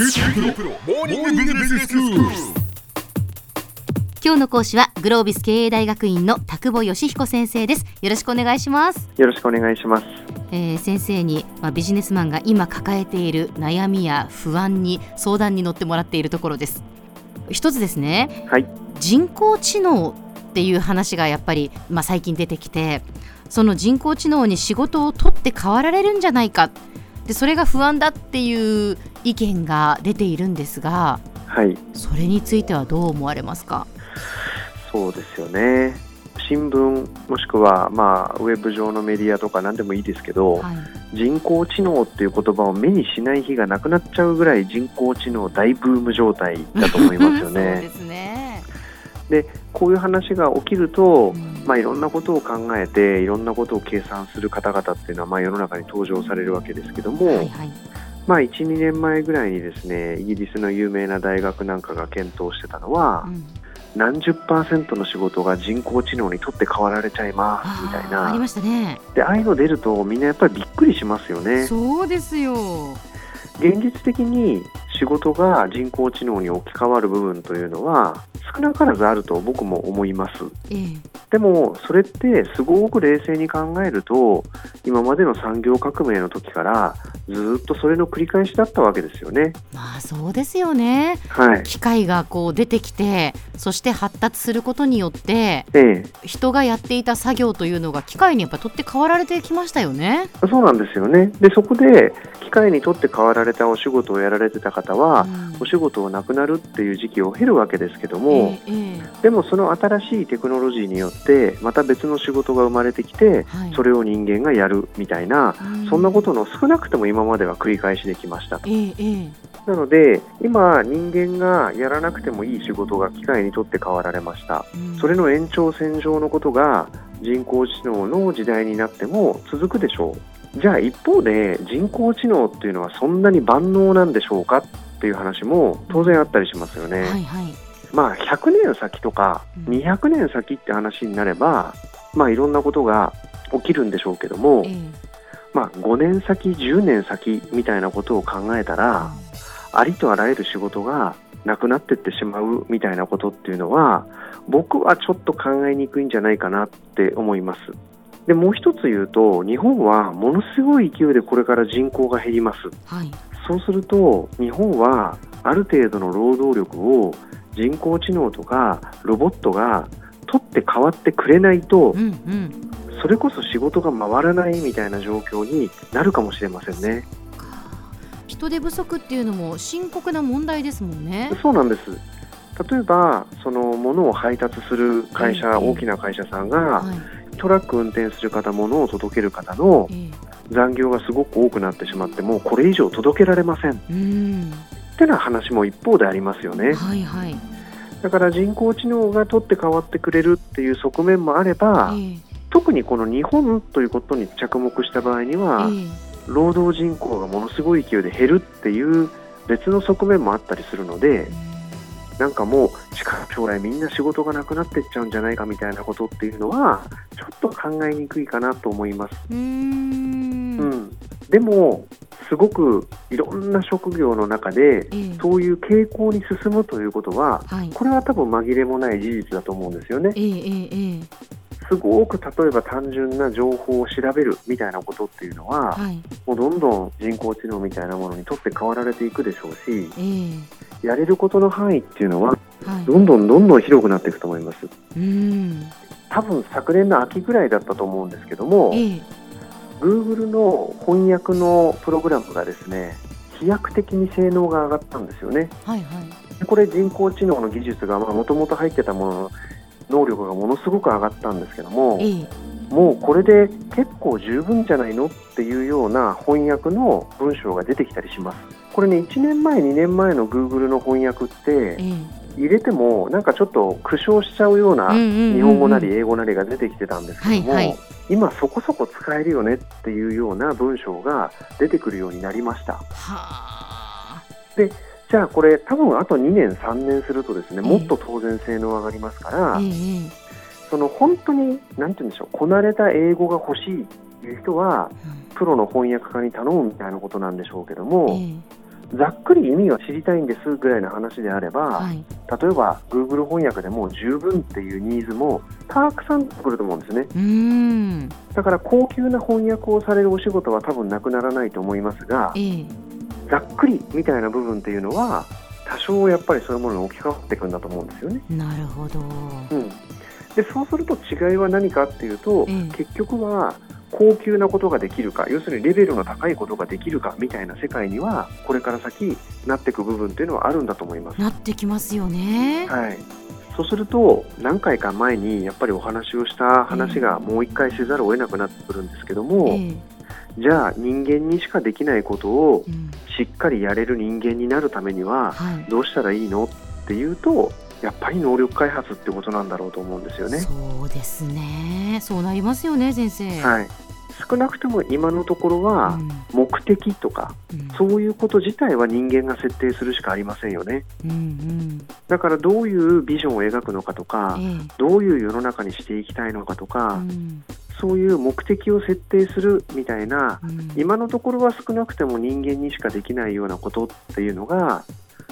今日の講師はグロービス経営大学院の田久保義彦先生です。よろしくお願いします、よろしくお願いします。えー先生に、まあ、ビジネスマンが今抱えている悩みや不安に相談に乗ってもらっているところです。一つですね。はい。人工知能っていう話がやっぱり、まあ、最近出てきてその人工知能に仕事を取って代わられるんじゃないかでそれが不安だっていう意見が出ているんですがはい。それについてはどう思われますか？そうですよね。新聞もしくは、まあ、ウェブ上のメディアとか何でもいいですけど、はい人工知能っていう言葉を目にしない日がなくなっちゃうぐらい人工知能大ブーム状態だと思いますよ そうでね。すね、でこういう話が起きると、うん。まあ、いろんなことを考えていろんなことを計算する方々っていうのは、まあ、世の中に登場されるわけですけども、はいはい。まあ、12年前ぐらいにですねイギリスの有名な大学なんかが検討してたのは、うん。何十パーセントの仕事が人工知能にとって代わられちゃいますみたいな。ありましたね。でああいうの出るとみんなやっぱりびっくりしますよね。そうですよ。現実的に仕事が人工知能に置き換わる部分というのは少なからずあると僕も思います。ええ。でもそれってすごく冷静に考えると今までの産業革命の時からずっとそれの繰り返しだったわけですよね。まあそうですよね。はい。機械がこう出てきてそして発達することによってええ。人がやっていた作業というのが機械にやっぱ取って代わられてきましたよね。そうなんですよね。でそこで機械にとって代わられたお仕事をやられてた方は、うん。お仕事をなくなるっていう時期を経るわけですけども、えええでもその新しいテクノロジーによってまた別の仕事が生まれてきて、えはい。それを人間がやるみたいな、うん。そんなことの少なくとも今までは繰り返しできました。とえええ。なので今人間がやらなくてもいい仕事が機械にとって変わられました。えうん。それの延長線上のことが人工知能の時代になっても続くでしょう。じゃあ一方で人工知能っていうのはそんなに万能なんでしょうかっていう話も当然あったりしますよね、はいはいまあ100年先とかうん200年先って話になればまあいろんなことが起きるんでしょうけどもええまあ5年先10年先みたいなことを考えたらありとあらゆる仕事がなくなっていってしまうみたいなことっていうのは僕はちょっと考えにくいんじゃないかなって思います。でもう一つ言うと日本はものすごい勢いでこれから人口が減ります。はいそうすると日本はある程度の労働力を人工知能とかロボットが取って代わってくれないとうんうんそれこそ仕事が回らないみたいな状況になるかもしれませんね。か人手不足っていうのも深刻な問題ですもんね。そうなんです。例えば、その物を配達する会社、ええ大きな会社さんが、はいトラック運転する方、物を届ける方のええ残業がすごく多くなってしまって、もうこれ以上届けられません。うんってな話も一方でありますよね。はいはいだから人工知能が取って代わってくれるっていう側面もあれば、ええ。特にこの日本ということに着目した場合には、え労働人口がものすごい勢いで減るっていう別の側面もあったりするので、えなんかもう近い将来みんな仕事がなくなっていっちゃうんじゃないかみたいなことっていうのはちょっと考えにくいかなと思います。でもすごくいろんな職業の中でええ。そういう傾向に進むということははい。これは多分紛れもない事実だと思うんですよね。えええええすごく例えば単純な情報を調べるみたいなことっていうのはえはい。もうどんどん人工知能みたいなものにとって変わられていくでしょうしええ。やれることの範囲っていうのははい。どんどんどんどん広くなっていくと思います。うん。多分昨年の秋ぐらいだったと思うんですけども、ええ Google の翻訳のプログラムがですね飛躍的に性能が上がったんですよね。はいはいこれ人工知能の技術がもともと入ってたものの能力がものすごく上がったんですけどもええもうこれで結構十分じゃないのっていうような翻訳の文章が出てきたりします。これね1年前2年前の Google の翻訳ってえ入れてもなんかちょっと苦笑しちゃうようなうんうんうんうん。日本語なり英語なりが出てきてたんですけども、はいはい。今そこそこ使えるよねっていうような文章が出てくるようになりました。はあ。じゃあこれ多分あと2年3年するとですねええ。もっと当然性能上がりますから、ええその本当になんて言うんでしょうこなれた英語が欲しいっていう人はプロの翻訳家に頼むみたいなことなんでしょうけども、ええざっくり意味は知りたいんですぐらいの話であれば、はい。例えば Google 翻訳でもう十分っていうニーズもたくさん来ると思うんですね。うーん。だから高級な翻訳をされるお仕事は多分なくならないと思いますが、ええ。ざっくりみたいな部分っていうのは多少やっぱりそういうものに置き換わっていくんだと思うんですよね。なるほど。うん、でそうすると違いは何かっていうと、ええ。結局は高級なことができるか要するにレベルの高いことができるかみたいな世界にはこれから先なっていく部分っていうのはあるんだと思います。なってきますよね。はい。そうすると何回か前にやっぱりお話をした話がもう一回せざるを得なくなってくるんですけども、ええ。じゃあ人間にしかできないことをうん。しっかりやれる人間になるためにははい。どうしたらいいの？っていうとやっぱり能力開発ってことなんだろうと思うんですよね。そうですね。そうなりますよね先生。はい、少なくとも今のところはうん。目的とかうん。そういうこと自体は人間が設定するしかありませんよね。うんうん。だからどういうビジョンを描くのかとかえどういう世の中にしていきたいのかとえかうん。そういう目的を設定するみたいなうん。今のところは少なくても人間にしかできないようなことっていうのが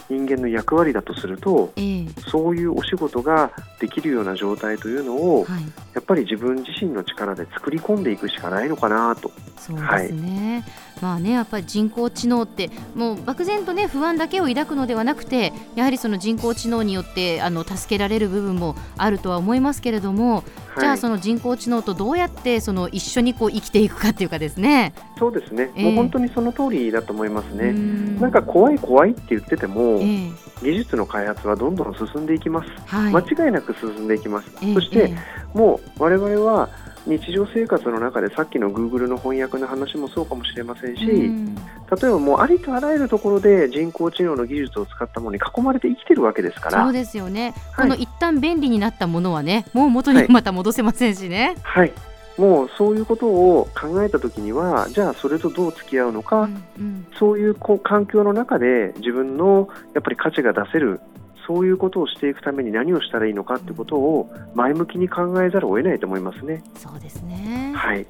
人間の役割だとするとええそういうお仕事ができるような状態というのをはいやっぱり自分自身の力で作り込んでいくしかないのかなと。そうですね、まあねやっぱり人工知能ってもう漠然とね不安だけを抱くのではなくてやはりその人工知能によってあの助けられる部分もあるとは思いますけれども、じゃはいあその人工知能とどうやってその一緒にこう生きていくかっていうかですね。そうですね、ええもう本当にその通りだと思いますね。ねなんか怖い怖いって言ってても、ええ技術の開発はどんどん進んでいきます。はい、間違いなく進んでいきます。ええそして、えもう我々は日常生活の中でさっきの Google の翻訳の話もそうかもしれませんし、えうん。例えばもうありとあらゆるところで人工知能の技術を使ったものに囲まれて生きてるわけですから、そうですよね、はい。この一旦便利になったものはねもう元にはい。また戻せませんしね。はい、もうそういうことを考えたときには、じゃあそれとどう付き合うのか、うんうん。そういうこう環境の中で自分のやっぱり価値が出せる、そういうことをしていくために何をしたらいいのかってことを前向きに考えざるを得ないと思いますね。そうですね。はい、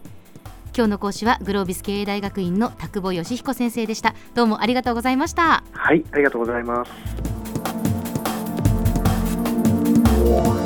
今日の講師はグロービス経営大学院の田久保義彦先生でしたどうもありがとうございましたはい、ありがとうございます。